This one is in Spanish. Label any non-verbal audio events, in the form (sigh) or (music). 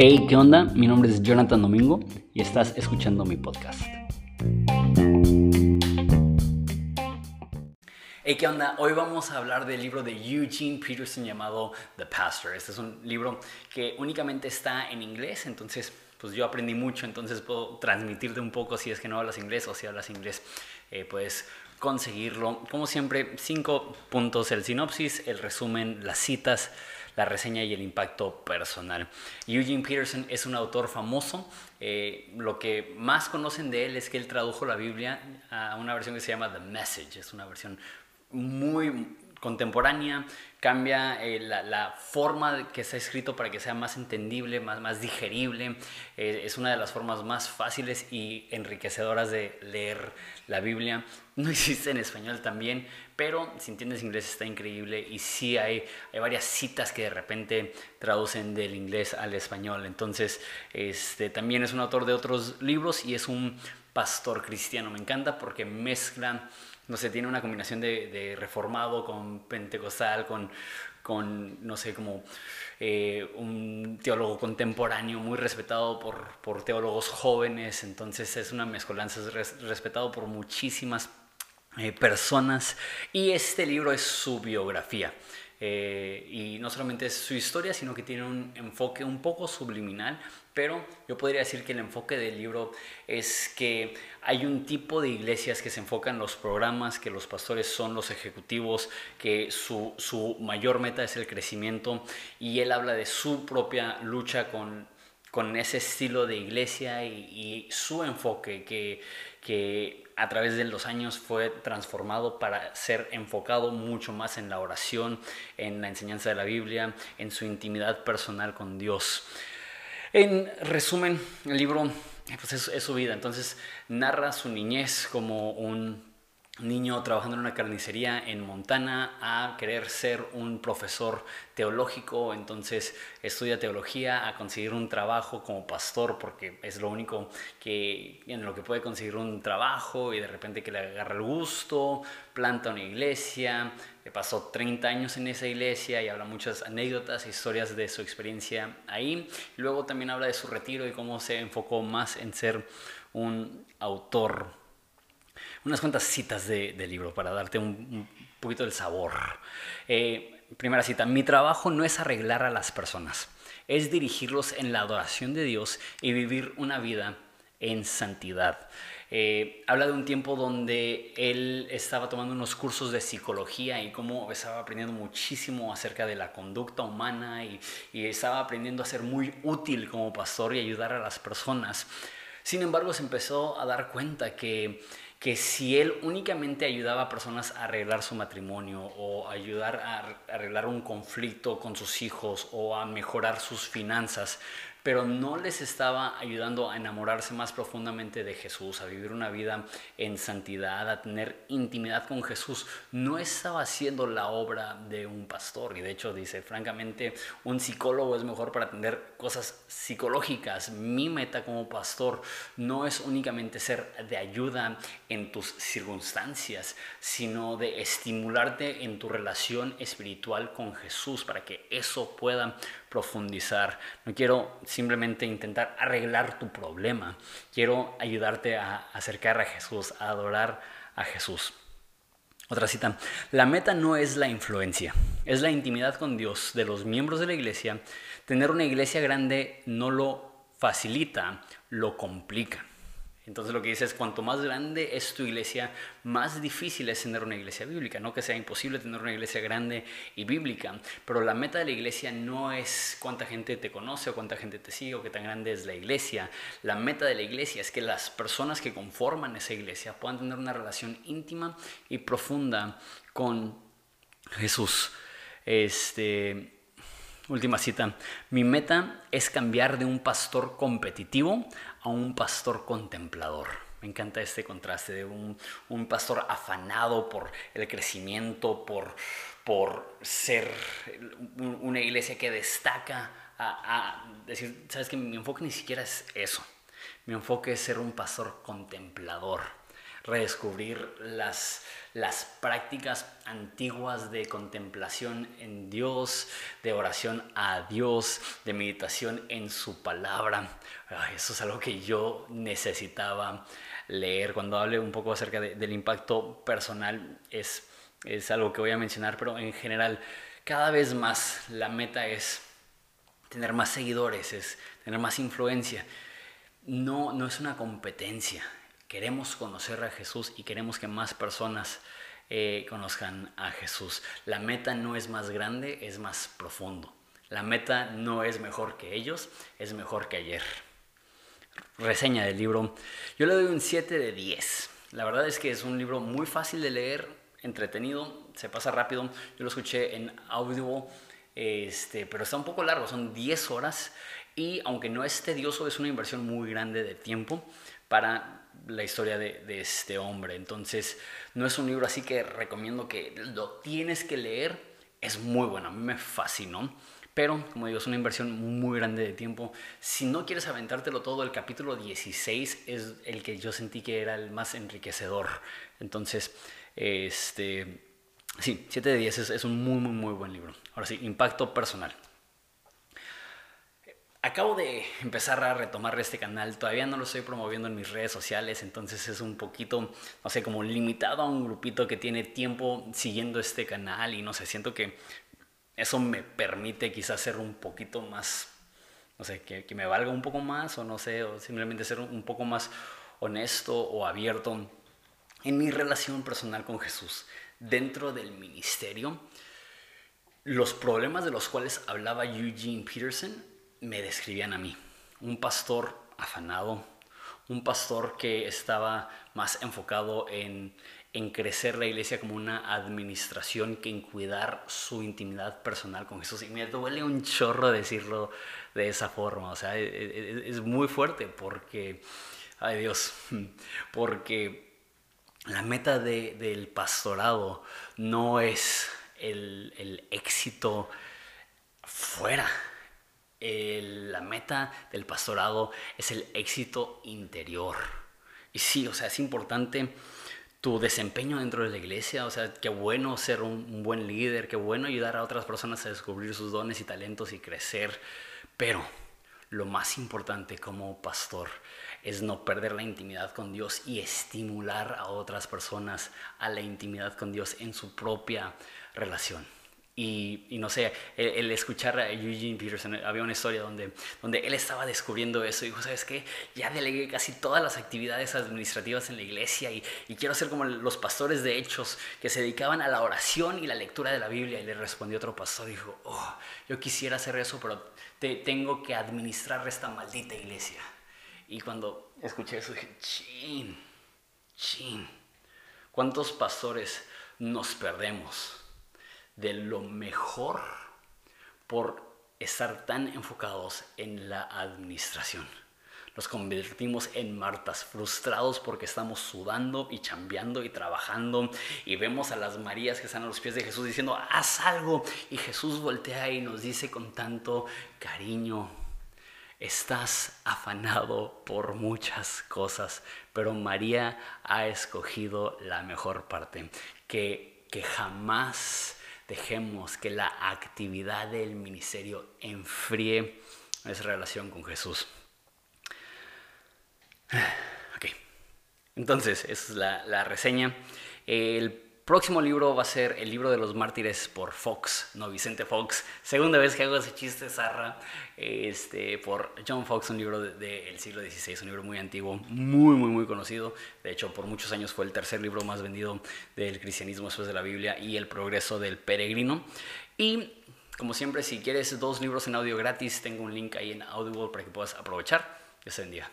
Hey, ¿qué onda? Mi nombre es Jonathan Domingo y estás escuchando mi podcast. Hey, ¿qué onda? Hoy vamos a hablar del libro de Eugene Peterson llamado The Pastor. Este es un libro que únicamente está en inglés, entonces pues yo aprendí mucho, entonces puedo transmitirte un poco si es que no hablas inglés o si hablas inglés, eh, puedes conseguirlo. Como siempre, cinco puntos, el sinopsis, el resumen, las citas, la reseña y el impacto personal. Eugene Peterson es un autor famoso. Eh, lo que más conocen de él es que él tradujo la Biblia a una versión que se llama The Message. Es una versión muy contemporánea, cambia eh, la, forma que está escrito para que sea más entendible, más, más digerible. Eh, es una de las formas más fáciles y enriquecedoras de leer la Biblia. No (laughs) existe en español también, pero si entiendes inglés está increíble y sí hay, hay varias citas que de repente traducen del inglés al español. Entonces, este, también es un autor de otros libros y es un pastor cristiano. Me encanta porque mezcla no sé, tiene una combinación de, reformado con pentecostal, con, con no sé, como eh, un teólogo contemporáneo muy respetado por, por, teólogos jóvenes, entonces es una mezcolanza, es respetado por muchísimas eh, personas y este libro es su biografía. Eh, y no solamente es su historia, sino que tiene un enfoque un poco subliminal, pero yo podría decir que el enfoque del libro es que hay un tipo de iglesias que se enfocan en los programas, que los pastores son los ejecutivos, que su, su mayor meta es el crecimiento y él habla de su propia lucha con, con ese estilo de iglesia y, y su enfoque que, que a través de los años fue transformado para ser enfocado mucho más en la oración, en la enseñanza de la Biblia, en su intimidad personal con Dios. En resumen, el libro pues es, su vida, entonces narra su niñez como un niño trabajando en una carnicería en Montana a querer ser un profesor teológico, entonces estudia teología, a conseguir un trabajo como pastor, porque es lo único que, en lo que puede conseguir un trabajo y de repente que le agarra el gusto, planta una iglesia, pasó 30 años en esa iglesia y habla muchas anécdotas, historias de su experiencia ahí. Luego también habla de su retiro y cómo se enfocó más en ser un autor unas cuantas citas de, libro para darte un, poquito del sabor. Eh, primera cita, mi trabajo no es arreglar a las personas, es dirigirlos en la adoración de Dios y vivir una vida en santidad. Eh, habla de un tiempo donde él estaba tomando unos cursos de psicología y cómo estaba aprendiendo muchísimo acerca de la conducta humana y, y estaba aprendiendo a ser muy útil como pastor y ayudar a las personas. Sin embargo, se empezó a dar cuenta que que si él únicamente ayudaba a personas a arreglar su matrimonio o ayudar a arreglar un conflicto con sus hijos o a mejorar sus finanzas, pero no les estaba ayudando a enamorarse más profundamente de Jesús, a vivir una vida en santidad, a tener intimidad con Jesús. No estaba haciendo la obra de un pastor y de hecho dice, francamente, un psicólogo es mejor para atender cosas psicológicas. Mi meta como pastor no es únicamente ser de ayuda en tus circunstancias, sino de estimularte en tu relación espiritual con Jesús para que eso pueda profundizar. No quiero simplemente intentar arreglar tu problema. Quiero ayudarte a acercar a Jesús, a adorar a Jesús. Otra cita. La meta no es la influencia, es la intimidad con Dios de los miembros de la iglesia. Tener una iglesia grande no lo facilita, lo complica. Entonces lo que dice es, cuanto más grande es tu iglesia, más difícil es tener una iglesia bíblica. No que sea imposible tener una iglesia grande y bíblica, pero la meta de la iglesia no es cuánta gente te conoce o cuánta gente te sigue o qué tan grande es la iglesia. La meta de la iglesia es que las personas que conforman esa iglesia puedan tener una relación íntima y profunda con Jesús. Este, Última cita. Mi meta es cambiar de un pastor competitivo un pastor contemplador. Me encanta este contraste de un, pastor afanado por el crecimiento, por, por ser una iglesia que destaca, a, a decir, sabes que mi enfoque ni siquiera es eso. Mi enfoque es ser un pastor contemplador redescubrir las, las prácticas antiguas de contemplación en Dios, de oración a Dios, de meditación en su palabra. eso es algo que yo necesitaba leer. Cuando hable un poco acerca del impacto personal, es, es algo que voy a mencionar, pero en general, cada vez más la meta es tener más seguidores, es tener más influencia. No, no es una competencia. Queremos conocer a Jesús y queremos que más personas eh, conozcan a Jesús. La meta no es más grande, es más profundo. La meta no es mejor que ellos, es mejor que ayer. Reseña del libro. Yo le doy un 7 de 10. La verdad es que es un libro muy fácil de leer, entretenido, se pasa rápido. Yo lo escuché en audio este, pero está un poco largo, son 10 horas y aunque no es tedioso, es una inversión muy grande de tiempo para la historia de, este hombre. Entonces, no es un libro así que recomiendo que lo tienes que leer. Es muy bueno, a mí me fascinó. Pero, como digo, es una inversión muy grande de tiempo. Si no quieres aventártelo todo, el capítulo 16 es el que yo sentí que era el más enriquecedor. Entonces, este, Sí, 7 de 10 es, un muy, muy, muy buen libro. Ahora sí, impacto personal. Acabo de (laughs) empezar a retomar este canal, todavía no lo estoy promoviendo en mis redes sociales, entonces es un poquito, no sé, como limitado a un grupito que tiene tiempo siguiendo este canal y no sé, siento que eso me permite quizás ser un poquito más, no sé, que, me valga un poco más o no sé, o simplemente ser un poco más honesto o abierto en mi relación personal con Jesús dentro del ministerio, los problemas de los cuales hablaba Eugene Peterson me describían a mí. Un pastor afanado, un pastor que estaba más enfocado en, crecer la iglesia como una administración que en cuidar su intimidad personal con Jesús. Y me duele un chorro decirlo de esa forma. O sea, es, e, e, es muy fuerte porque, ay Dios, (laughs) porque la meta del pastorado no es el, éxito fuera. La meta del pastorado es el éxito interior. Y sí, o sea, es importante tu desempeño dentro de la iglesia, o sea, qué bueno ser un, buen líder, qué bueno ayudar a otras personas a descubrir sus dones y talentos y crecer, pero lo más importante como pastor es no perder la intimidad con Dios y estimular a otras personas a la intimidad con Dios en su propia relación. Y, no sé, el, escuchar a Eugene Peterson, había una historia donde, donde él estaba descubriendo eso y dijo, ¿sabes qué? Ya delegué casi todas las actividades administrativas en la iglesia y, quiero ser como los pastores de hechos que se dedicaban a la oración y la lectura de la Biblia. Y le respondió otro pastor, dijo, oh, yo quisiera hacer eso, pero te, tengo que administrar esta maldita iglesia. Y cuando escuché eso dije, chin, chin, ¿cuántos pastores nos perdemos de lo mejor por estar tan enfocados en la administración? Nos convertimos en Martas, frustrados porque estamos sudando y chambeando y trabajando y vemos a las Marías que están a los pies de Jesús diciendo, haz algo. Y Jesús voltea y nos dice con tanto cariño, Estás afanado por muchas cosas, pero María ha escogido la mejor parte, que, que jamás dejemos que la actividad del ministerio enfríe nuestra relación con Jesús. (sighs) Ok, entonces, esa es la, la reseña. El Próximo libro va a ser El libro de los mártires por Fox, no Vicente Fox. Segunda vez que hago ese chiste, Zarra, este, por John Fox, un libro del siglo XVI, un libro muy antiguo, muy, muy, muy conocido. De hecho, por muchos años fue el tercer libro más vendido del cristianismo después de la Biblia y el progreso del peregrino. Y como siempre, si quieres dos libros en audio gratis, tengo un link ahí en Audible para que puedas aprovechar. Que se bendiga.